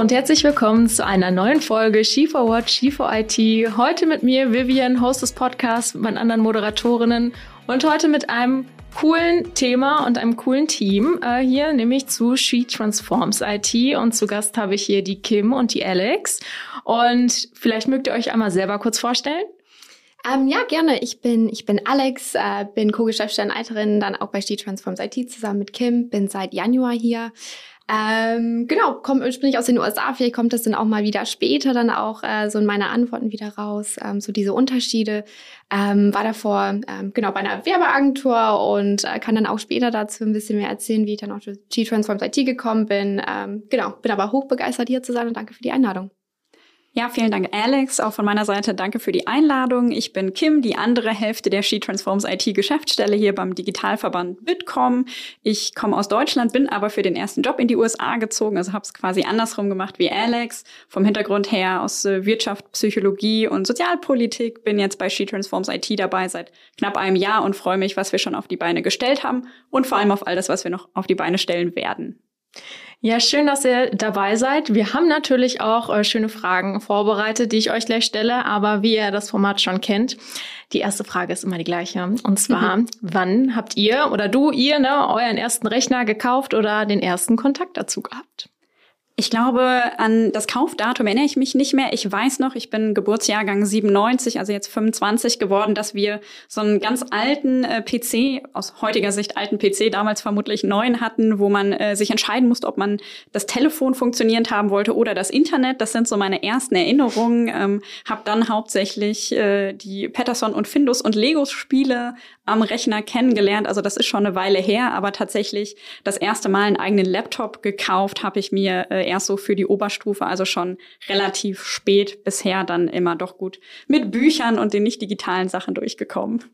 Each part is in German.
und herzlich willkommen zu einer neuen Folge Ski4Watch, Ski4IT. Heute mit mir Vivian, Host des Podcasts, mit meinen anderen Moderatorinnen und heute mit einem coolen Thema und einem coolen Team äh, hier, nämlich zu She Transforms IT. Und zu Gast habe ich hier die Kim und die Alex. Und vielleicht mögt ihr euch einmal selber kurz vorstellen. Ähm, ja, gerne. Ich bin, ich bin Alex, äh, bin Co-Geschäftsstellenleiterin, dann auch bei She Transforms IT zusammen mit Kim, bin seit Januar hier. Ähm, genau, komme ursprünglich aus den USA. Vielleicht kommt das dann auch mal wieder später dann auch äh, so in meine Antworten wieder raus. Ähm, so diese Unterschiede. Ähm, war davor ähm, genau bei einer Werbeagentur und äh, kann dann auch später dazu ein bisschen mehr erzählen, wie ich dann auch zu G-Transforms IT gekommen bin. Ähm, genau, bin aber hochbegeistert hier zu sein und danke für die Einladung. Ja, vielen Dank, Alex. Auch von meiner Seite danke für die Einladung. Ich bin Kim, die andere Hälfte der She Transforms IT Geschäftsstelle hier beim Digitalverband Bitkom. Ich komme aus Deutschland, bin aber für den ersten Job in die USA gezogen, also habe es quasi andersrum gemacht wie Alex. Vom Hintergrund her aus äh, Wirtschaft, Psychologie und Sozialpolitik. Bin jetzt bei She Transforms IT dabei seit knapp einem Jahr und freue mich, was wir schon auf die Beine gestellt haben und vor allem auf all das, was wir noch auf die Beine stellen werden. Ja, schön, dass ihr dabei seid. Wir haben natürlich auch äh, schöne Fragen vorbereitet, die ich euch gleich stelle, aber wie ihr das Format schon kennt, die erste Frage ist immer die gleiche. Und zwar, mhm. wann habt ihr oder du, ihr, ne, euren ersten Rechner gekauft oder den ersten Kontakt dazu gehabt? Ich glaube, an das Kaufdatum erinnere ich mich nicht mehr. Ich weiß noch, ich bin Geburtsjahrgang 97, also jetzt 25 geworden, dass wir so einen ganz alten äh, PC, aus heutiger Sicht alten PC, damals vermutlich neuen hatten, wo man äh, sich entscheiden musste, ob man das Telefon funktionierend haben wollte oder das Internet. Das sind so meine ersten Erinnerungen. Ähm, hab dann hauptsächlich äh, die Patterson und Findus und Legos Spiele am Rechner kennengelernt. Also das ist schon eine Weile her, aber tatsächlich das erste Mal einen eigenen Laptop gekauft habe ich mir äh, erst so für die Oberstufe, also schon relativ spät bisher dann immer doch gut mit Büchern und den nicht digitalen Sachen durchgekommen.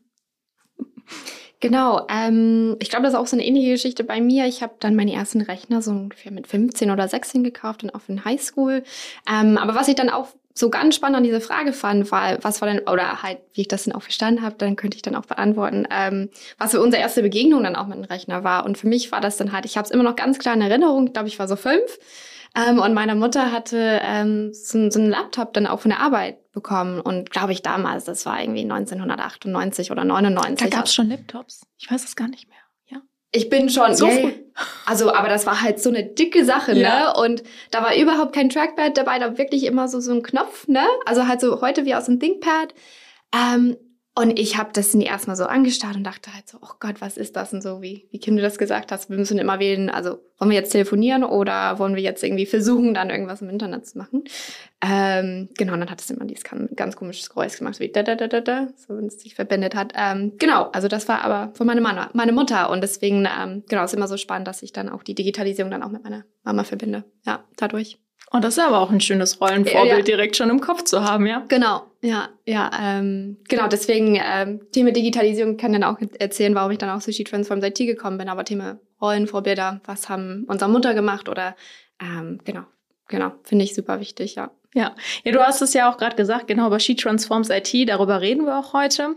Genau, ähm, ich glaube, das ist auch so eine ähnliche Geschichte bei mir. Ich habe dann meinen ersten Rechner so ungefähr mit 15 oder 16 gekauft und auch in Highschool. Ähm, aber was ich dann auch so ganz spannend an diese Frage fand, war, was war denn, oder halt, wie ich das denn auch verstanden habe, dann könnte ich dann auch beantworten, ähm, was für unsere erste Begegnung dann auch mit dem Rechner war. Und für mich war das dann halt, ich habe es immer noch ganz klar in Erinnerung, ich glaube, ich war so fünf. Ähm, und meine Mutter hatte ähm, so, so einen Laptop dann auch von der Arbeit bekommen. Und glaube ich damals, das war irgendwie 1998 oder 99. Da gab es schon Laptops. Ich weiß es gar nicht mehr. Ja. Ich bin schon so yeah. Also, aber das war halt so eine dicke Sache, ne? ja. ne? Und da war überhaupt kein Trackpad dabei, da wirklich immer so so ein Knopf, ne? Also halt so heute wie aus dem ThinkPad. Ähm, und ich habe das erstmal so angestarrt und dachte halt so, oh Gott, was ist das? Und so, wie, wie Kim du das gesagt hast, wir müssen immer wählen, also wollen wir jetzt telefonieren oder wollen wir jetzt irgendwie versuchen, dann irgendwas im Internet zu machen? Ähm, genau, und dann hat es immer dieses ganz komisches Geräusch gemacht, so wie da, da, da, da, da, so wenn es sich verbindet hat. Ähm, genau, also das war aber von meiner Mama, meine Mutter und deswegen, ähm, genau, ist immer so spannend, dass ich dann auch die Digitalisierung dann auch mit meiner Mama verbinde. Ja, dadurch. Und das ist aber auch ein schönes Rollenvorbild ja, direkt schon im Kopf zu haben, ja? Genau, ja, ja, ähm, genau. Deswegen ähm, Thema Digitalisierung kann dann auch erzählen, warum ich dann auch zu She Transforms IT gekommen bin. Aber Thema Rollenvorbilder, was haben unsere Mutter gemacht oder ähm, genau, genau, finde ich super wichtig, ja. Ja, ja, du hast es ja auch gerade gesagt, genau über She Transforms IT. Darüber reden wir auch heute.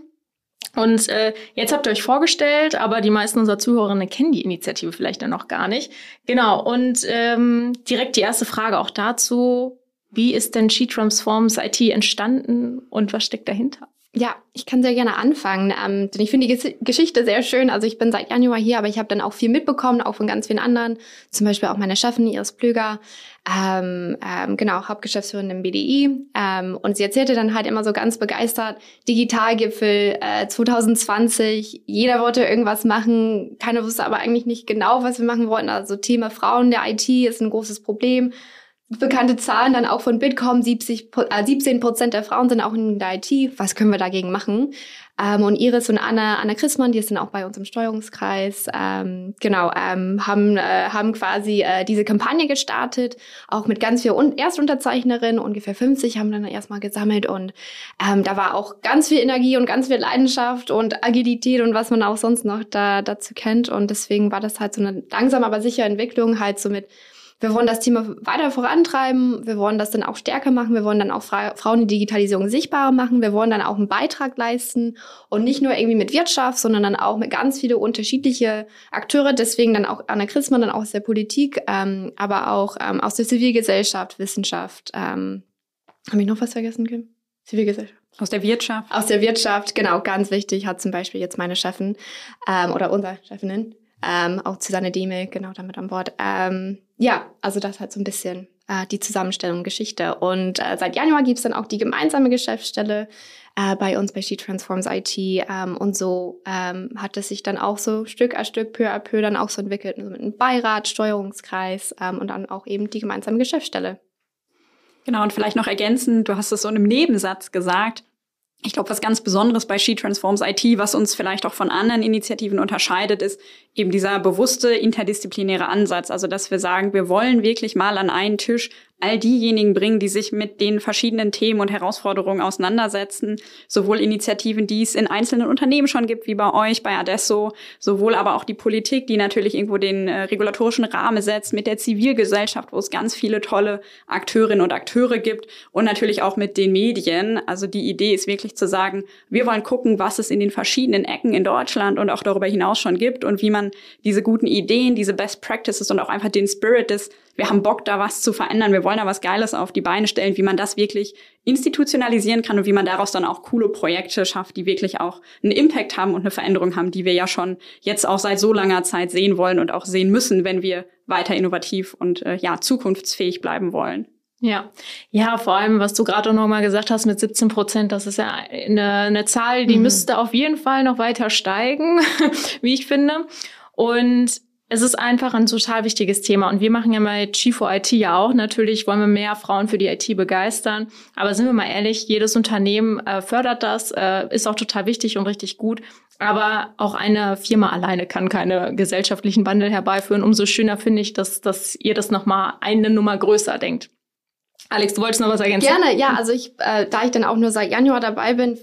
Und äh, jetzt habt ihr euch vorgestellt, aber die meisten unserer Zuhörerinnen kennen die Initiative vielleicht dann noch gar nicht. Genau, und ähm, direkt die erste Frage auch dazu. Wie ist denn She Transforms IT entstanden und was steckt dahinter? Ja, ich kann sehr gerne anfangen, ähm, denn ich finde die Geschichte sehr schön. Also ich bin seit Januar hier, aber ich habe dann auch viel mitbekommen, auch von ganz vielen anderen. Zum Beispiel auch meine Chefin, Iris Plüger, ähm, ähm, genau, Hauptgeschäftsführerin im BDI. Ähm, und sie erzählte dann halt immer so ganz begeistert, Digitalgipfel äh, 2020, jeder wollte irgendwas machen, keiner wusste aber eigentlich nicht genau, was wir machen wollten. Also Thema Frauen der IT ist ein großes Problem bekannte Zahlen dann auch von Bitkom, 70, äh, 17 Prozent der Frauen sind auch in der IT. Was können wir dagegen machen? Ähm, und Iris und Anna, Anna Christmann, die sind auch bei uns im Steuerungskreis, ähm, genau, ähm, haben, äh, haben quasi äh, diese Kampagne gestartet, auch mit ganz vielen Erstunterzeichnerinnen, ungefähr 50 haben dann erstmal gesammelt und ähm, da war auch ganz viel Energie und ganz viel Leidenschaft und Agilität und was man auch sonst noch da dazu kennt und deswegen war das halt so eine langsam aber sichere Entwicklung halt so mit wir wollen das Thema weiter vorantreiben, wir wollen das dann auch stärker machen, wir wollen dann auch Fra Frauen die Digitalisierung sichtbarer machen, wir wollen dann auch einen Beitrag leisten und nicht nur irgendwie mit Wirtschaft, sondern dann auch mit ganz viele unterschiedliche Akteure, deswegen dann auch Anna Christmann, dann auch aus der Politik, ähm, aber auch ähm, aus der Zivilgesellschaft, Wissenschaft. Ähm, Habe ich noch was vergessen, Kim? Zivilgesellschaft. Aus der Wirtschaft. Aus der Wirtschaft, genau, ganz wichtig, hat zum Beispiel jetzt meine Chefin ähm, oder unsere Chefinnen, ähm, auch Susanne Deme, genau damit an Bord. Ähm, ja, also das halt so ein bisschen äh, die Zusammenstellung Geschichte. Und äh, seit Januar gibt's dann auch die gemeinsame Geschäftsstelle äh, bei uns bei She Transforms IT. Ähm, und so ähm, hat es sich dann auch so Stück a Stück, peu à peu dann auch so entwickelt, also mit einem Beirat, Steuerungskreis ähm, und dann auch eben die gemeinsame Geschäftsstelle. Genau, und vielleicht noch ergänzend, du hast es so in einem Nebensatz gesagt, ich glaube, was ganz Besonderes bei She Transforms IT, was uns vielleicht auch von anderen Initiativen unterscheidet, ist eben dieser bewusste interdisziplinäre Ansatz. Also, dass wir sagen, wir wollen wirklich mal an einen Tisch all diejenigen bringen, die sich mit den verschiedenen Themen und Herausforderungen auseinandersetzen. Sowohl Initiativen, die es in einzelnen Unternehmen schon gibt, wie bei euch, bei Adesso, sowohl aber auch die Politik, die natürlich irgendwo den äh, regulatorischen Rahmen setzt, mit der Zivilgesellschaft, wo es ganz viele tolle Akteurinnen und Akteure gibt und natürlich auch mit den Medien. Also die Idee ist wirklich zu sagen, wir wollen gucken, was es in den verschiedenen Ecken in Deutschland und auch darüber hinaus schon gibt und wie man diese guten Ideen, diese Best Practices und auch einfach den Spirit des wir haben Bock, da was zu verändern, wir wollen da was Geiles auf die Beine stellen, wie man das wirklich institutionalisieren kann und wie man daraus dann auch coole Projekte schafft, die wirklich auch einen Impact haben und eine Veränderung haben, die wir ja schon jetzt auch seit so langer Zeit sehen wollen und auch sehen müssen, wenn wir weiter innovativ und äh, ja zukunftsfähig bleiben wollen. Ja, ja, vor allem, was du gerade noch mal gesagt hast mit 17 Prozent, das ist ja eine, eine Zahl, die mhm. müsste auf jeden Fall noch weiter steigen, wie ich finde. Und es ist einfach ein total wichtiges Thema und wir machen ja bei Chief IT ja auch. Natürlich wollen wir mehr Frauen für die IT begeistern. Aber sind wir mal ehrlich, jedes Unternehmen äh, fördert das, äh, ist auch total wichtig und richtig gut. Aber auch eine Firma alleine kann keine gesellschaftlichen Wandel herbeiführen. Umso schöner finde ich, dass, dass ihr das nochmal eine Nummer größer denkt. Alex, du wolltest noch was ergänzen? Gerne, ja. Also ich, äh, da ich dann auch nur seit Januar dabei bin,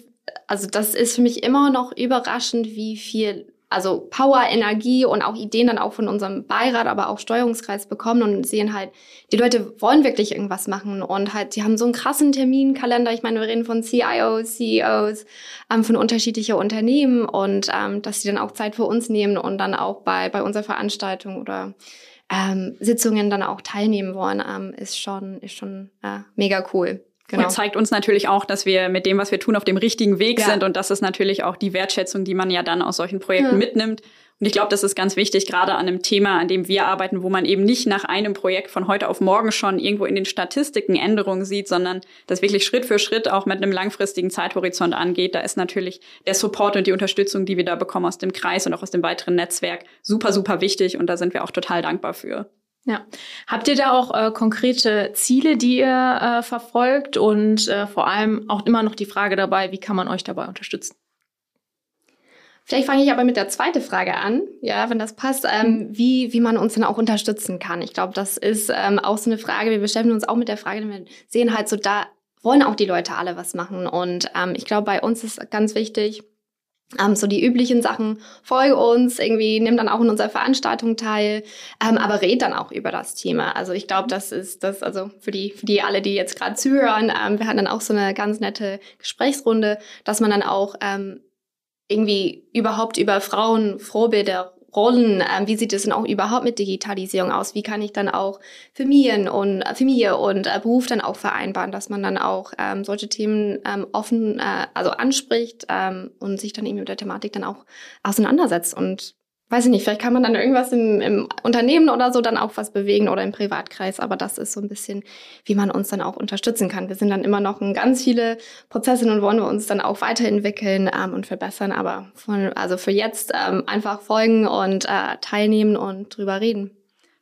also das ist für mich immer noch überraschend, wie viel also Power, Energie und auch Ideen dann auch von unserem Beirat, aber auch Steuerungskreis bekommen und sehen halt, die Leute wollen wirklich irgendwas machen und halt, sie haben so einen krassen Terminkalender. Ich meine, wir reden von CIOs, CEOs, ähm, von unterschiedlicher Unternehmen und ähm, dass sie dann auch Zeit für uns nehmen und dann auch bei, bei unserer Veranstaltung oder ähm, Sitzungen dann auch teilnehmen wollen, ähm, ist schon, ist schon äh, mega cool. Genau. Und zeigt uns natürlich auch, dass wir mit dem, was wir tun, auf dem richtigen Weg ja. sind. Und das ist natürlich auch die Wertschätzung, die man ja dann aus solchen Projekten ja. mitnimmt. Und ich glaube, das ist ganz wichtig, gerade an einem Thema, an dem wir arbeiten, wo man eben nicht nach einem Projekt von heute auf morgen schon irgendwo in den Statistiken Änderungen sieht, sondern das wirklich Schritt für Schritt auch mit einem langfristigen Zeithorizont angeht. Da ist natürlich der Support und die Unterstützung, die wir da bekommen aus dem Kreis und auch aus dem weiteren Netzwerk, super, super wichtig. Und da sind wir auch total dankbar für. Ja. Habt ihr da auch äh, konkrete Ziele, die ihr äh, verfolgt und äh, vor allem auch immer noch die Frage dabei, wie kann man euch dabei unterstützen? Vielleicht fange ich aber mit der zweiten Frage an, ja, wenn das passt, ähm, mhm. wie, wie man uns dann auch unterstützen kann. Ich glaube, das ist ähm, auch so eine Frage. Wir beschäftigen uns auch mit der Frage, wir sehen halt so, da wollen auch die Leute alle was machen. Und ähm, ich glaube, bei uns ist ganz wichtig, ähm, so die üblichen Sachen, folge uns, irgendwie nimm dann auch in unserer Veranstaltung teil, ähm, aber red dann auch über das Thema. Also ich glaube, das ist das, also für die, für die alle, die jetzt gerade zuhören, ähm, wir hatten dann auch so eine ganz nette Gesprächsrunde, dass man dann auch ähm, irgendwie überhaupt über Frauen Vorbilder Rollen, ähm, wie sieht es denn auch überhaupt mit Digitalisierung aus? Wie kann ich dann auch Familien und äh, Familie und äh, Beruf dann auch vereinbaren, dass man dann auch ähm, solche Themen ähm, offen äh, also anspricht ähm, und sich dann eben mit der Thematik dann auch auseinandersetzt und weiß ich nicht, vielleicht kann man dann irgendwas im, im Unternehmen oder so dann auch was bewegen oder im Privatkreis, aber das ist so ein bisschen, wie man uns dann auch unterstützen kann. Wir sind dann immer noch in ganz viele Prozesse und wollen wir uns dann auch weiterentwickeln ähm, und verbessern, aber von, also für jetzt ähm, einfach folgen und äh, teilnehmen und drüber reden.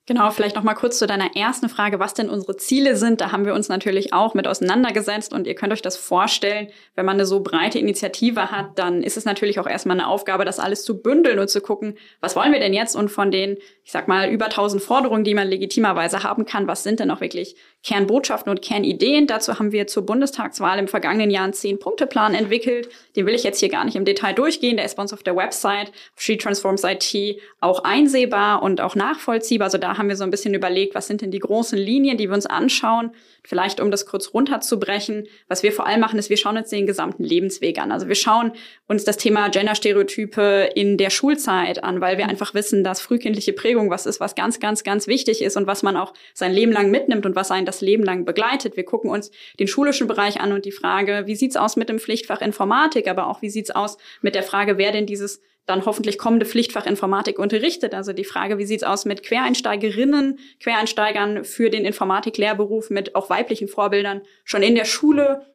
Genau, vielleicht noch mal kurz zu deiner ersten Frage, was denn unsere Ziele sind. Da haben wir uns natürlich auch mit auseinandergesetzt und ihr könnt euch das vorstellen, wenn man eine so breite Initiative hat, dann ist es natürlich auch erstmal eine Aufgabe, das alles zu bündeln und zu gucken, was wollen wir denn jetzt und von den, ich sag mal, über 1000 Forderungen, die man legitimerweise haben kann, was sind denn auch wirklich Kernbotschaften und Kernideen. Dazu haben wir zur Bundestagswahl im vergangenen Jahr einen Zehn-Punkte-Plan entwickelt. Den will ich jetzt hier gar nicht im Detail durchgehen. Der ist bei uns auf der Website She Transforms IT auch einsehbar und auch nachvollziehbar. Also da haben wir so ein bisschen überlegt, was sind denn die großen Linien, die wir uns anschauen. Vielleicht, um das kurz runterzubrechen, was wir vor allem machen, ist, wir schauen uns den gesamten Lebensweg an. Also wir schauen uns das Thema Genderstereotype in der Schulzeit an, weil wir einfach wissen, dass frühkindliche Prägung was ist, was ganz, ganz, ganz wichtig ist und was man auch sein Leben lang mitnimmt und was einen das Leben lang begleitet. Wir gucken uns den schulischen Bereich an und die Frage, wie sieht's aus mit dem Pflichtfach Informatik, aber auch wie sieht's aus mit der Frage, wer denn dieses dann hoffentlich kommende Pflichtfach Informatik unterrichtet. Also die Frage, wie sieht's aus mit Quereinsteigerinnen, Quereinsteigern für den Informatik-Lehrberuf mit auch weiblichen Vorbildern schon in der Schule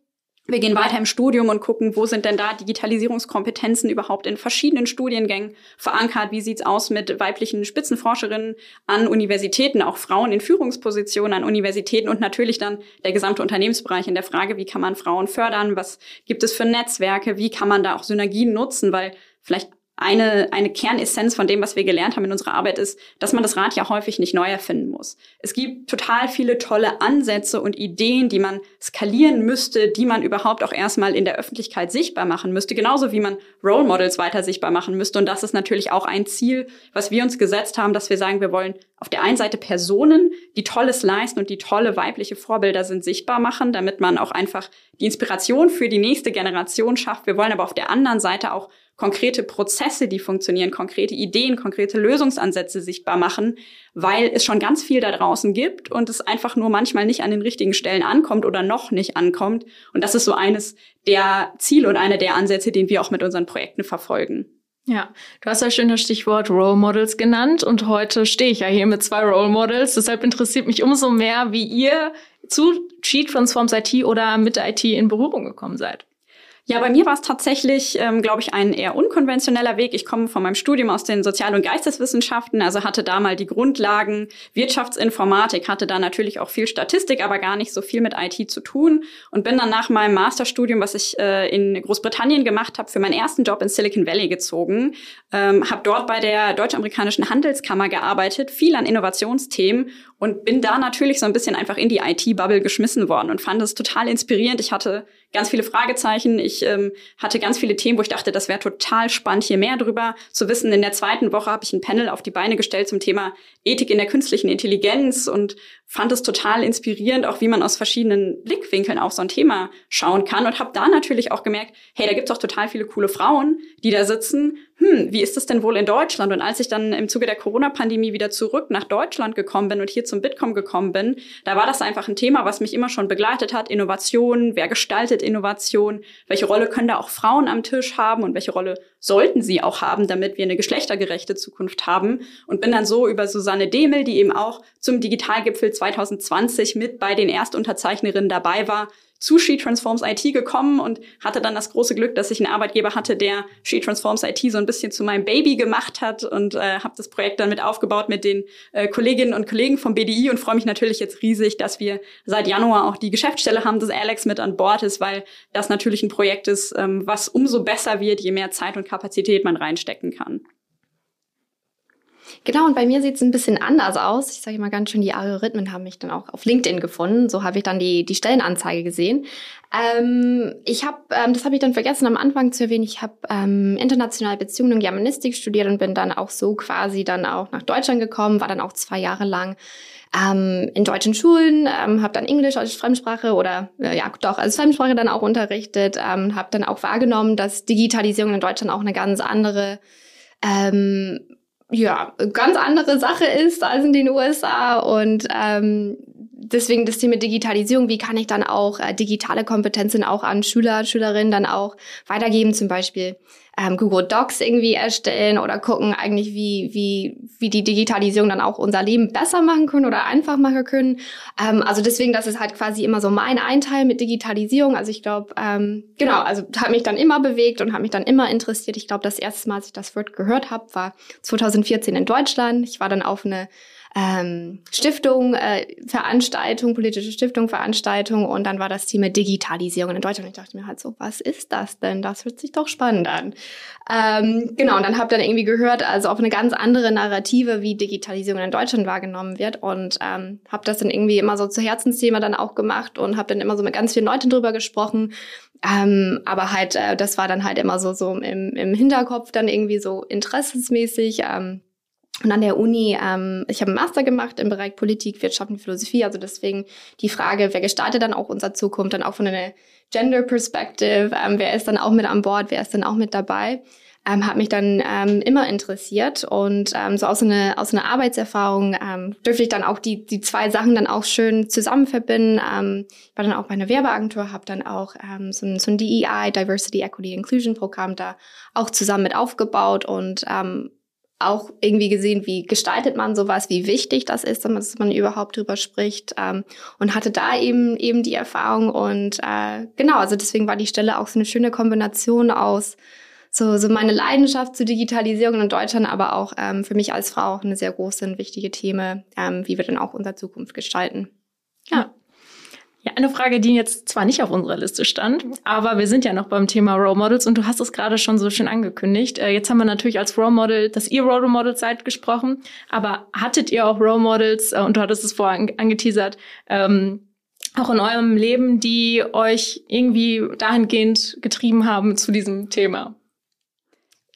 wir gehen weiter im Studium und gucken, wo sind denn da Digitalisierungskompetenzen überhaupt in verschiedenen Studiengängen verankert? Wie sieht's aus mit weiblichen Spitzenforscherinnen an Universitäten, auch Frauen in Führungspositionen an Universitäten und natürlich dann der gesamte Unternehmensbereich in der Frage, wie kann man Frauen fördern? Was gibt es für Netzwerke? Wie kann man da auch Synergien nutzen? Weil vielleicht eine, eine Kernessenz von dem, was wir gelernt haben in unserer Arbeit, ist, dass man das Rad ja häufig nicht neu erfinden muss. Es gibt total viele tolle Ansätze und Ideen, die man skalieren müsste, die man überhaupt auch erstmal in der Öffentlichkeit sichtbar machen müsste, genauso wie man Role Models weiter sichtbar machen müsste. Und das ist natürlich auch ein Ziel, was wir uns gesetzt haben, dass wir sagen, wir wollen auf der einen Seite Personen, die Tolles leisten und die tolle weibliche Vorbilder sind, sichtbar machen, damit man auch einfach die Inspiration für die nächste Generation schafft. Wir wollen aber auf der anderen Seite auch konkrete Prozesse, die funktionieren, konkrete Ideen, konkrete Lösungsansätze sichtbar machen, weil es schon ganz viel da draußen gibt und es einfach nur manchmal nicht an den richtigen Stellen ankommt oder noch nicht ankommt. Und das ist so eines der Ziele und einer der Ansätze, den wir auch mit unseren Projekten verfolgen. Ja, du hast ja schön das Stichwort Role Models genannt und heute stehe ich ja hier mit zwei Role Models. Deshalb interessiert mich umso mehr, wie ihr zu Cheat Transforms IT oder mit IT in Berührung gekommen seid. Ja, bei mir war es tatsächlich, ähm, glaube ich, ein eher unkonventioneller Weg. Ich komme von meinem Studium aus den Sozial- und Geisteswissenschaften, also hatte da mal die Grundlagen Wirtschaftsinformatik, hatte da natürlich auch viel Statistik, aber gar nicht so viel mit IT zu tun und bin dann nach meinem Masterstudium, was ich äh, in Großbritannien gemacht habe, für meinen ersten Job in Silicon Valley gezogen, ähm, habe dort bei der deutsch-amerikanischen Handelskammer gearbeitet, viel an Innovationsthemen und bin da natürlich so ein bisschen einfach in die IT-Bubble geschmissen worden und fand es total inspirierend. Ich hatte ganz viele Fragezeichen. Ich ähm, hatte ganz viele Themen, wo ich dachte, das wäre total spannend, hier mehr drüber zu wissen. In der zweiten Woche habe ich ein Panel auf die Beine gestellt zum Thema Ethik in der künstlichen Intelligenz und fand es total inspirierend, auch wie man aus verschiedenen Blickwinkeln auf so ein Thema schauen kann und habe da natürlich auch gemerkt, hey, da gibt's auch total viele coole Frauen, die da sitzen. Hm, wie ist das denn wohl in Deutschland? Und als ich dann im Zuge der Corona-Pandemie wieder zurück nach Deutschland gekommen bin und hier zum Bitkom gekommen bin, da war das einfach ein Thema, was mich immer schon begleitet hat. Innovation, wer gestaltet Innovation? Welche Rolle können da auch Frauen am Tisch haben und welche Rolle sollten sie auch haben, damit wir eine geschlechtergerechte Zukunft haben? Und bin dann so über Susanne Demel, die eben auch zum Digitalgipfel 2020 mit bei den Erstunterzeichnerinnen dabei war, zu She Transforms IT gekommen und hatte dann das große Glück, dass ich einen Arbeitgeber hatte, der She Transforms IT so ein bisschen zu meinem Baby gemacht hat und äh, habe das Projekt dann mit aufgebaut mit den äh, Kolleginnen und Kollegen vom BDI und freue mich natürlich jetzt riesig, dass wir seit Januar auch die Geschäftsstelle haben, dass Alex mit an Bord ist, weil das natürlich ein Projekt ist, ähm, was umso besser wird, je mehr Zeit und Kapazität man reinstecken kann. Genau, und bei mir sieht es ein bisschen anders aus. Ich sage mal ganz schön, die Algorithmen haben mich dann auch auf LinkedIn gefunden. So habe ich dann die, die Stellenanzeige gesehen. Ähm, ich habe, ähm, das habe ich dann vergessen am Anfang zu erwähnen, ich habe ähm, internationale Beziehungen und Germanistik studiert und bin dann auch so quasi dann auch nach Deutschland gekommen, war dann auch zwei Jahre lang ähm, in deutschen Schulen, ähm, habe dann Englisch als Fremdsprache oder äh, ja doch als Fremdsprache dann auch unterrichtet, ähm, habe dann auch wahrgenommen, dass Digitalisierung in Deutschland auch eine ganz andere ähm, ja, ganz andere Sache ist als in den USA und ähm, deswegen das Thema Digitalisierung, wie kann ich dann auch äh, digitale Kompetenzen auch an Schüler, Schülerinnen dann auch weitergeben, zum Beispiel ähm, Google Docs irgendwie erstellen oder gucken eigentlich, wie, wie, wie die Digitalisierung dann auch unser Leben besser machen können oder einfach machen können. Ähm, also deswegen, das ist halt quasi immer so mein Einteil mit Digitalisierung. Also ich glaube, ähm, genau, also hat mich dann immer bewegt und hat mich dann immer interessiert. Ich glaube, das erste Mal, als ich das Wort gehört habe, war 2014 in Deutschland. Ich war dann auf eine ähm, Stiftung, äh, Veranstaltung, politische Stiftung, Veranstaltung und dann war das Thema Digitalisierung in Deutschland. Ich dachte mir halt so, was ist das denn? Das hört sich doch spannend an. Ähm, genau, und dann habe dann irgendwie gehört, also auf eine ganz andere Narrative, wie Digitalisierung in Deutschland wahrgenommen wird und ähm, habe das dann irgendwie immer so zu Herzensthema dann auch gemacht und habe dann immer so mit ganz vielen Leuten drüber gesprochen. Ähm, aber halt, äh, das war dann halt immer so, so im, im Hinterkopf dann irgendwie so interessensmäßig. Ähm, und an der Uni, ähm, ich habe einen Master gemacht im Bereich Politik, Wirtschaft und Philosophie. Also deswegen die Frage, wer gestaltet dann auch unsere Zukunft, dann auch von einer Gender Perspective, ähm, wer ist dann auch mit an Bord, wer ist dann auch mit dabei, ähm, hat mich dann ähm, immer interessiert. Und ähm, so aus einer aus einer Arbeitserfahrung ähm, dürfte ich dann auch die die zwei Sachen dann auch schön zusammen verbinden. Ähm, ich war dann auch bei einer Werbeagentur, habe dann auch ähm, so ein, so ein DEI, Diversity, Equity, Inclusion Programm da auch zusammen mit aufgebaut und ähm, auch irgendwie gesehen, wie gestaltet man sowas, wie wichtig das ist, dass man überhaupt drüber spricht ähm, und hatte da eben eben die Erfahrung und äh, genau, also deswegen war die Stelle auch so eine schöne Kombination aus so, so meine Leidenschaft zur Digitalisierung in Deutschland, aber auch ähm, für mich als Frau auch eine sehr große und wichtige Thema, ähm, wie wir dann auch unsere Zukunft gestalten. Ja. Ja, eine Frage, die jetzt zwar nicht auf unserer Liste stand, aber wir sind ja noch beim Thema Role Models und du hast es gerade schon so schön angekündigt. Äh, jetzt haben wir natürlich als Role Model, dass ihr Role Models seid, gesprochen, aber hattet ihr auch Role Models, äh, und du hattest es vorher angeteasert, ähm, auch in eurem Leben, die euch irgendwie dahingehend getrieben haben zu diesem Thema?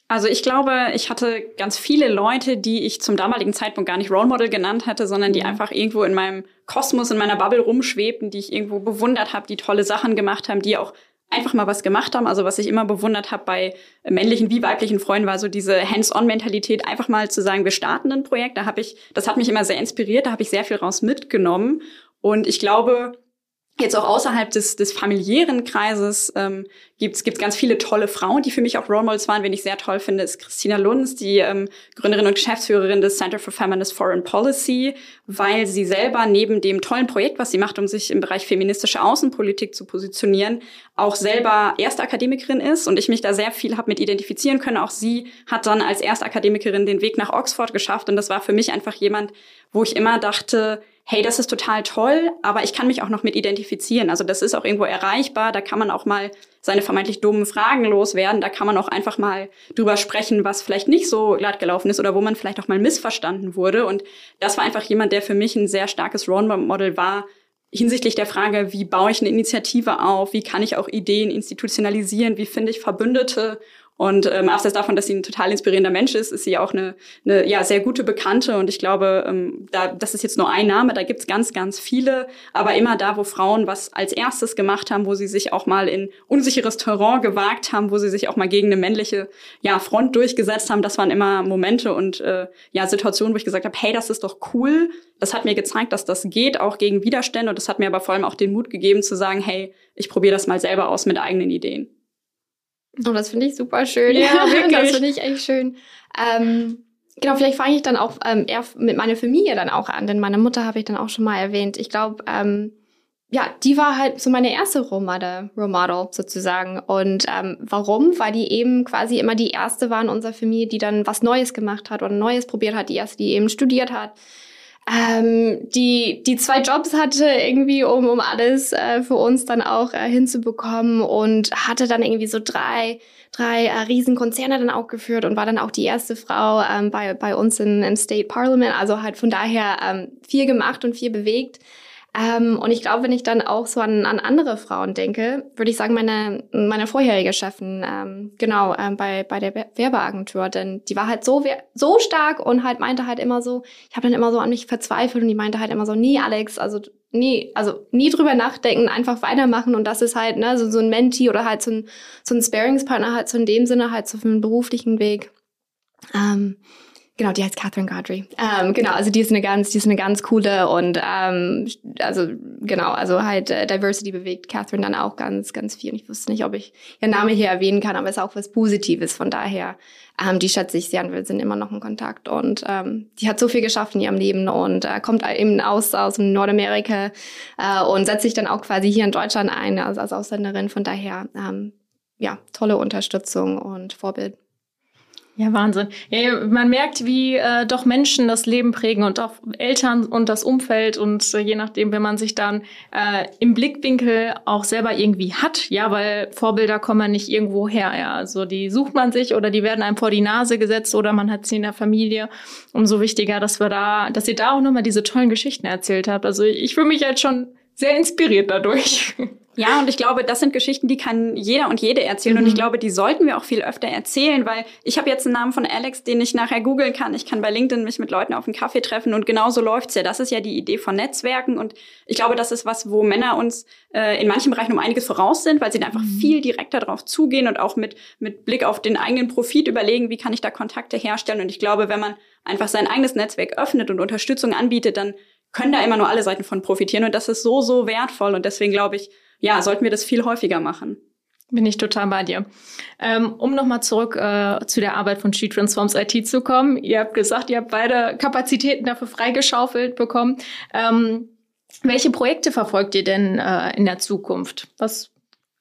Also ich glaube, ich hatte ganz viele Leute, die ich zum damaligen Zeitpunkt gar nicht Role Model genannt hatte, sondern die mhm. einfach irgendwo in meinem Kosmos, in meiner Bubble rumschwebten, die ich irgendwo bewundert habe, die tolle Sachen gemacht haben, die auch einfach mal was gemacht haben. Also was ich immer bewundert habe bei männlichen wie weiblichen Freunden war so diese Hands-on-Mentalität, einfach mal zu sagen, wir starten ein Projekt. Da habe ich, das hat mich immer sehr inspiriert, da habe ich sehr viel raus mitgenommen. Und ich glaube, Jetzt auch außerhalb des, des familiären Kreises ähm, gibt es ganz viele tolle Frauen, die für mich auch Role Models waren. Wen ich sehr toll finde, ist Christina Lunz, die ähm, Gründerin und Geschäftsführerin des Center for Feminist Foreign Policy, weil sie selber neben dem tollen Projekt, was sie macht, um sich im Bereich feministische Außenpolitik zu positionieren, auch selber erste Akademikerin ist und ich mich da sehr viel habe mit identifizieren können. Auch sie hat dann als erste Akademikerin den Weg nach Oxford geschafft und das war für mich einfach jemand, wo ich immer dachte, hey, das ist total toll, aber ich kann mich auch noch mit identifizieren. Also das ist auch irgendwo erreichbar, da kann man auch mal seine vermeintlich dummen Fragen loswerden, da kann man auch einfach mal drüber sprechen, was vielleicht nicht so glatt gelaufen ist oder wo man vielleicht auch mal missverstanden wurde. Und das war einfach jemand, der für mich ein sehr starkes Role Model war, hinsichtlich der Frage, wie baue ich eine Initiative auf, wie kann ich auch Ideen institutionalisieren, wie finde ich Verbündete und ähm, abseits davon, dass sie ein total inspirierender Mensch ist, ist sie auch eine, eine ja, sehr gute Bekannte. Und ich glaube, ähm, da, das ist jetzt nur ein Name, da gibt's ganz, ganz viele. Aber immer da, wo Frauen was als erstes gemacht haben, wo sie sich auch mal in unsicheres Terrain gewagt haben, wo sie sich auch mal gegen eine männliche ja, Front durchgesetzt haben, das waren immer Momente und äh, ja, Situationen, wo ich gesagt habe, hey, das ist doch cool. Das hat mir gezeigt, dass das geht, auch gegen Widerstände. Und das hat mir aber vor allem auch den Mut gegeben zu sagen, hey, ich probiere das mal selber aus mit eigenen Ideen. Oh, das finde ich super schön. Ja, wirklich. das finde ich echt schön. Ähm, genau, vielleicht fange ich dann auch ähm, eher mit meiner Familie dann auch an, denn meine Mutter habe ich dann auch schon mal erwähnt. Ich glaube, ähm, ja, die war halt so meine erste Role Model, Role Model sozusagen. Und ähm, warum? Weil die eben quasi immer die erste war in unserer Familie, die dann was Neues gemacht hat oder Neues probiert hat, die erste, die eben studiert hat, ähm, die, die zwei Jobs hatte irgendwie, um, um alles äh, für uns dann auch äh, hinzubekommen und hatte dann irgendwie so drei, drei äh, Riesenkonzerne dann auch geführt und war dann auch die erste Frau ähm, bei, bei uns in, im State Parliament. Also halt von daher ähm, viel gemacht und viel bewegt. Ähm, und ich glaube, wenn ich dann auch so an, an andere Frauen denke, würde ich sagen, meine, meine vorherige Chefin, ähm, genau, ähm, bei, bei der Werbeagentur, denn die war halt so, so stark und halt meinte halt immer so, ich habe dann immer so an mich verzweifelt und die meinte halt immer so, nie Alex, also nie, also nie drüber nachdenken, einfach weitermachen und das ist halt, ne, so, so ein Menti oder halt so ein, so ein Sparingspartner halt so in dem Sinne halt so für einen beruflichen Weg. Ähm, Genau, die heißt Catherine Godry. Ähm, genau, also die ist eine ganz, die ist eine ganz coole und ähm, also genau, also halt äh, Diversity bewegt Catherine dann auch ganz, ganz viel. Und ich wusste nicht, ob ich ihren Namen hier erwähnen kann, aber es ist auch was Positives. Von daher, ähm, die schätze ich sehr und wir sind immer noch in Kontakt. Und ähm, die hat so viel geschafft in ihrem Leben und äh, kommt eben aus aus Nordamerika äh, und setzt sich dann auch quasi hier in Deutschland ein also als Ausländerin. Von daher, ähm, ja, tolle Unterstützung und Vorbild. Ja, Wahnsinn. Ja, man merkt, wie äh, doch Menschen das Leben prägen und auch Eltern und das Umfeld und äh, je nachdem, wenn man sich dann äh, im Blickwinkel auch selber irgendwie hat, ja, weil Vorbilder kommen nicht irgendwo her, ja. Also die sucht man sich oder die werden einem vor die Nase gesetzt oder man hat sie in der Familie. Umso wichtiger, dass wir da, dass ihr da auch nochmal diese tollen Geschichten erzählt habt. Also ich fühle mich jetzt schon sehr inspiriert dadurch. Ja, und ich glaube, das sind Geschichten, die kann jeder und jede erzählen. Mhm. Und ich mhm. glaube, die sollten wir auch viel öfter erzählen, weil ich habe jetzt einen Namen von Alex, den ich nachher googeln kann. Ich kann bei LinkedIn mich mit Leuten auf einen Kaffee treffen und genauso läuft's ja. Das ist ja die Idee von Netzwerken. Und ich glaube, das ist was, wo Männer uns äh, in manchen Bereichen um einiges voraus sind, weil sie da einfach mhm. viel direkter drauf zugehen und auch mit, mit Blick auf den eigenen Profit überlegen, wie kann ich da Kontakte herstellen. Und ich glaube, wenn man einfach sein eigenes Netzwerk öffnet und Unterstützung anbietet, dann können da immer nur alle Seiten von profitieren. Und das ist so, so wertvoll. Und deswegen glaube ich, ja, sollten wir das viel häufiger machen. Bin ich total bei dir. Ähm, um nochmal zurück äh, zu der Arbeit von She Transforms IT zu kommen. Ihr habt gesagt, ihr habt beide Kapazitäten dafür freigeschaufelt bekommen. Ähm, welche Projekte verfolgt ihr denn äh, in der Zukunft? Was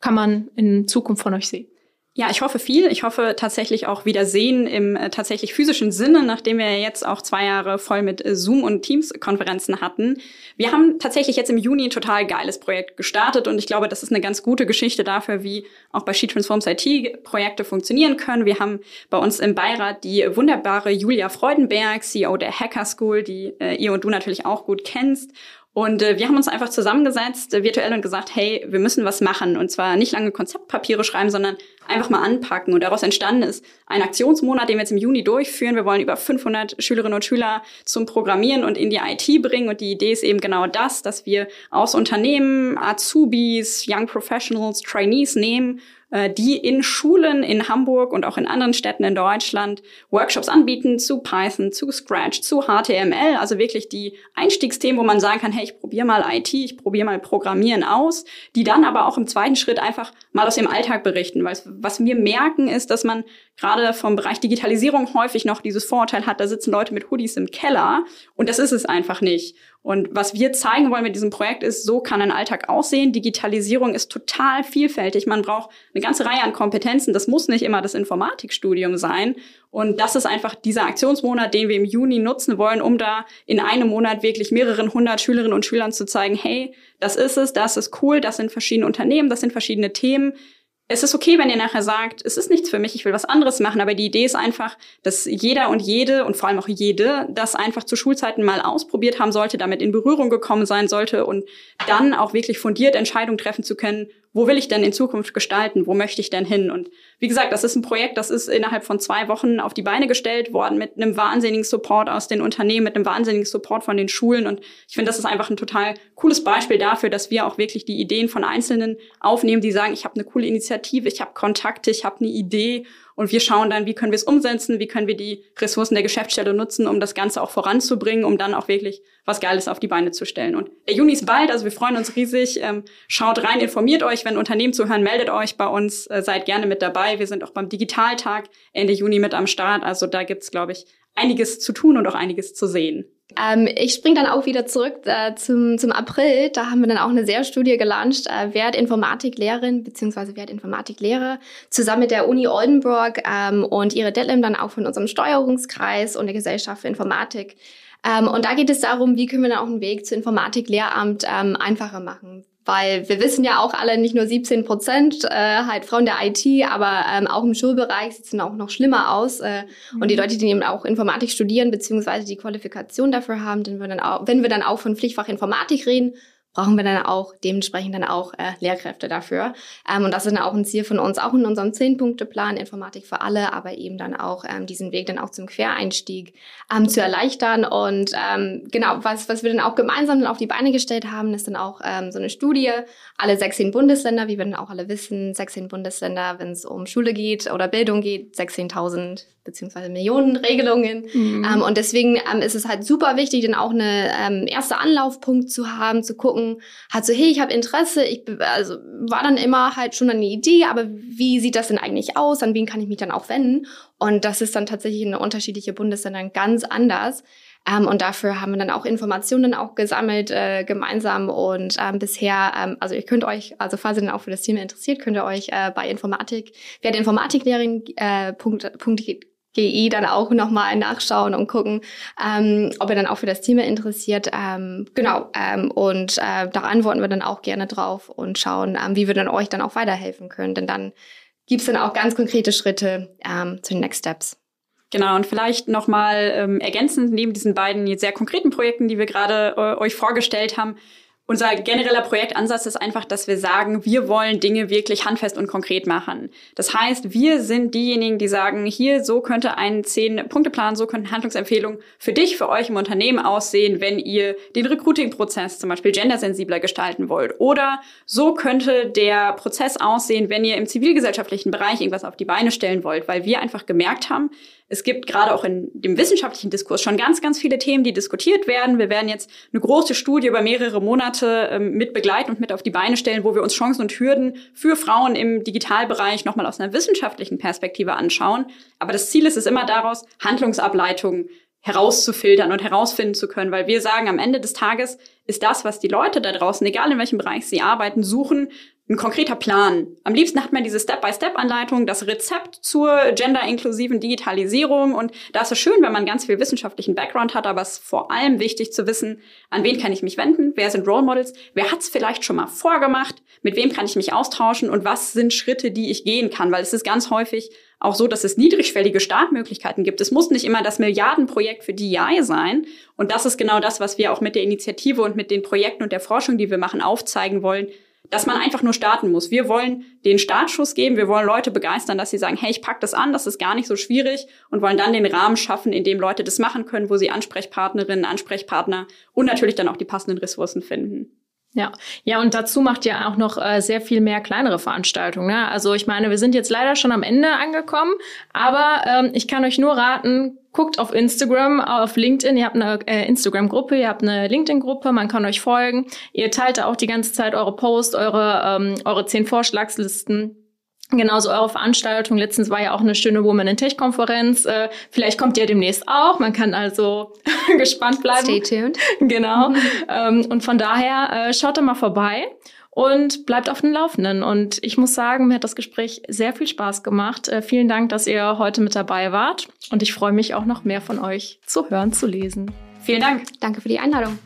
kann man in Zukunft von euch sehen? Ja, ich hoffe viel. Ich hoffe tatsächlich auch wieder sehen im äh, tatsächlich physischen Sinne, nachdem wir jetzt auch zwei Jahre voll mit äh, Zoom und Teams-Konferenzen hatten. Wir haben tatsächlich jetzt im Juni ein total geiles Projekt gestartet und ich glaube, das ist eine ganz gute Geschichte dafür, wie auch bei She Transforms IT Projekte funktionieren können. Wir haben bei uns im Beirat die wunderbare Julia Freudenberg, CEO der Hacker School, die äh, ihr und du natürlich auch gut kennst. Und äh, wir haben uns einfach zusammengesetzt, äh, virtuell, und gesagt, hey, wir müssen was machen. Und zwar nicht lange Konzeptpapiere schreiben, sondern einfach mal anpacken. Und daraus entstanden ist ein Aktionsmonat, den wir jetzt im Juni durchführen. Wir wollen über 500 Schülerinnen und Schüler zum Programmieren und in die IT bringen. Und die Idee ist eben genau das, dass wir aus Unternehmen Azubis, Young Professionals, Trainees nehmen äh, die in Schulen in Hamburg und auch in anderen Städten in Deutschland Workshops anbieten zu Python, zu Scratch, zu HTML, also wirklich die Einstiegsthemen, wo man sagen kann, hey, ich probiere mal IT, ich probiere mal Programmieren aus, die dann aber auch im zweiten Schritt einfach mal aus dem Alltag berichten, weil was wir merken ist, dass man gerade vom Bereich Digitalisierung häufig noch dieses Vorurteil hat, da sitzen Leute mit Hoodies im Keller und das ist es einfach nicht. Und was wir zeigen wollen mit diesem Projekt ist, so kann ein Alltag aussehen. Digitalisierung ist total vielfältig. Man braucht eine ganze Reihe an Kompetenzen. Das muss nicht immer das Informatikstudium sein. Und das ist einfach dieser Aktionsmonat, den wir im Juni nutzen wollen, um da in einem Monat wirklich mehreren hundert Schülerinnen und Schülern zu zeigen, hey, das ist es, das ist cool, das sind verschiedene Unternehmen, das sind verschiedene Themen es ist okay, wenn ihr nachher sagt, es ist nichts für mich, ich will was anderes machen, aber die Idee ist einfach, dass jeder und jede und vor allem auch jede das einfach zu Schulzeiten mal ausprobiert haben sollte, damit in Berührung gekommen sein sollte und dann auch wirklich fundiert Entscheidungen treffen zu können, wo will ich denn in Zukunft gestalten, wo möchte ich denn hin? Und wie gesagt, das ist ein Projekt, das ist innerhalb von zwei Wochen auf die Beine gestellt worden mit einem wahnsinnigen Support aus den Unternehmen, mit einem wahnsinnigen Support von den Schulen. Und ich finde, das ist einfach ein total cooles Beispiel dafür, dass wir auch wirklich die Ideen von Einzelnen aufnehmen, die sagen, ich habe eine coole Initiative, ich habe Kontakte, ich habe eine Idee und wir schauen dann, wie können wir es umsetzen, wie können wir die Ressourcen der Geschäftsstelle nutzen, um das Ganze auch voranzubringen, um dann auch wirklich was Geiles auf die Beine zu stellen. Und der Juni ist bald, also wir freuen uns riesig. Ähm, schaut rein, informiert euch, wenn Unternehmen zuhören, meldet euch bei uns, äh, seid gerne mit dabei. Wir sind auch beim Digitaltag Ende Juni mit am Start. Also da gibt's, glaube ich, einiges zu tun und auch einiges zu sehen. Ähm, ich springe dann auch wieder zurück äh, zum, zum April. Da haben wir dann auch eine sehr Studie gelauncht. Äh, wer hat Informatiklehrerin bzw. wer hat Informatiklehrer zusammen mit der Uni Oldenburg ähm, und ihre Deadline dann auch von unserem Steuerungskreis und der Gesellschaft für Informatik. Ähm, und da geht es darum, wie können wir dann auch einen Weg zu Informatiklehramt ähm, einfacher machen. Weil wir wissen ja auch alle, nicht nur 17 Prozent äh, halt Frauen der IT, aber ähm, auch im Schulbereich sieht es dann auch noch schlimmer aus. Äh, mhm. Und die mhm. Leute, die eben auch Informatik studieren, beziehungsweise die Qualifikation dafür haben, wenn wir dann auch, wenn wir dann auch von Pflichtfach Informatik reden, brauchen wir dann auch dementsprechend dann auch äh, Lehrkräfte dafür. Ähm, und das ist dann auch ein Ziel von uns, auch in unserem Zehn-Punkte-Plan Informatik für alle, aber eben dann auch ähm, diesen Weg dann auch zum Quereinstieg ähm, zu erleichtern. Und ähm, genau, was, was wir dann auch gemeinsam dann auf die Beine gestellt haben, ist dann auch ähm, so eine Studie, alle 16 Bundesländer, wie wir dann auch alle wissen, 16 Bundesländer, wenn es um Schule geht oder Bildung geht, 16.000 beziehungsweise Millionen Regelungen. Mhm. Ähm, und deswegen ähm, ist es halt super wichtig, dann auch eine ähm, erste Anlaufpunkt zu haben, zu gucken, halt so, hey, ich habe Interesse, ich also war dann immer halt schon eine Idee, aber wie sieht das denn eigentlich aus? An wen kann ich mich dann auch wenden? Und das ist dann tatsächlich in unterschiedliche Bundesländern ganz anders. Ähm, und dafür haben wir dann auch Informationen auch gesammelt äh, gemeinsam. Und ähm, bisher, ähm, also ihr könnt euch, also falls ihr dann auch für das Thema interessiert, könnt ihr euch äh, bei Informatik, wer der Informatiklehrerin äh, Punkt, Punkt GI dann auch nochmal nachschauen und gucken, ähm, ob ihr dann auch für das Thema interessiert. Ähm, genau. Ähm, und äh, da antworten wir dann auch gerne drauf und schauen, ähm, wie wir dann euch dann auch weiterhelfen können. Denn dann gibt's dann auch ganz konkrete Schritte ähm, zu den Next Steps. Genau, und vielleicht nochmal ähm, ergänzend neben diesen beiden sehr konkreten Projekten, die wir gerade äh, euch vorgestellt haben, unser genereller Projektansatz ist einfach, dass wir sagen, wir wollen Dinge wirklich handfest und konkret machen. Das heißt, wir sind diejenigen, die sagen, hier, so könnte ein Zehn-Punkte-Plan, so könnten Handlungsempfehlungen für dich, für euch im Unternehmen aussehen, wenn ihr den Recruiting-Prozess zum Beispiel gendersensibler gestalten wollt. Oder so könnte der Prozess aussehen, wenn ihr im zivilgesellschaftlichen Bereich irgendwas auf die Beine stellen wollt, weil wir einfach gemerkt haben, es gibt gerade auch in dem wissenschaftlichen Diskurs schon ganz, ganz viele Themen, die diskutiert werden. Wir werden jetzt eine große Studie über mehrere Monate ähm, mit begleiten und mit auf die Beine stellen, wo wir uns Chancen und Hürden für Frauen im Digitalbereich nochmal aus einer wissenschaftlichen Perspektive anschauen. Aber das Ziel ist es immer daraus, Handlungsableitungen herauszufiltern und herausfinden zu können, weil wir sagen, am Ende des Tages ist das, was die Leute da draußen, egal in welchem Bereich sie arbeiten, suchen, ein konkreter Plan. Am liebsten hat man diese Step-by-Step-Anleitung, das Rezept zur gender-inklusiven Digitalisierung. Und da ist es schön, wenn man ganz viel wissenschaftlichen Background hat, aber es ist vor allem wichtig zu wissen, an wen kann ich mich wenden, wer sind Role Models, wer hat es vielleicht schon mal vorgemacht, mit wem kann ich mich austauschen und was sind Schritte, die ich gehen kann. Weil es ist ganz häufig auch so, dass es niedrigschwellige Startmöglichkeiten gibt. Es muss nicht immer das Milliardenprojekt für DEI sein. Und das ist genau das, was wir auch mit der Initiative und mit den Projekten und der Forschung, die wir machen, aufzeigen wollen dass man einfach nur starten muss. Wir wollen den Startschuss geben, wir wollen Leute begeistern, dass sie sagen, hey, ich pack das an, das ist gar nicht so schwierig und wollen dann den Rahmen schaffen, in dem Leute das machen können, wo sie Ansprechpartnerinnen, Ansprechpartner und natürlich dann auch die passenden Ressourcen finden. Ja, ja, und dazu macht ihr auch noch äh, sehr viel mehr kleinere Veranstaltungen. Ne? Also ich meine, wir sind jetzt leider schon am Ende angekommen, aber ähm, ich kann euch nur raten, guckt auf Instagram, auf LinkedIn. Ihr habt eine äh, Instagram-Gruppe, ihr habt eine LinkedIn-Gruppe, man kann euch folgen. Ihr teilt da auch die ganze Zeit eure Posts, eure, ähm, eure zehn Vorschlagslisten. Genauso eure Veranstaltung. Letztens war ja auch eine schöne Woman in Tech-Konferenz. Äh, vielleicht kommt ihr demnächst auch. Man kann also gespannt bleiben. Stay tuned. Genau. ähm, und von daher äh, schaut da mal vorbei und bleibt auf dem Laufenden. Und ich muss sagen, mir hat das Gespräch sehr viel Spaß gemacht. Äh, vielen Dank, dass ihr heute mit dabei wart. Und ich freue mich auch noch mehr von euch zu hören, zu lesen. Vielen Dank. Danke für die Einladung.